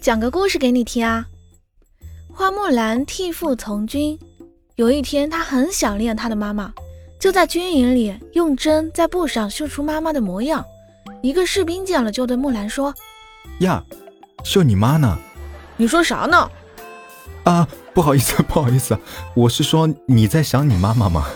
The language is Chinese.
讲个故事给你听啊。花木兰替父从军，有一天她很想念她的妈妈，就在军营里用针在布上绣出妈妈的模样。一个士兵见了，就对木兰说：“呀，绣你妈呢？你说啥呢？啊，不好意思，不好意思，我是说你在想你妈妈吗？”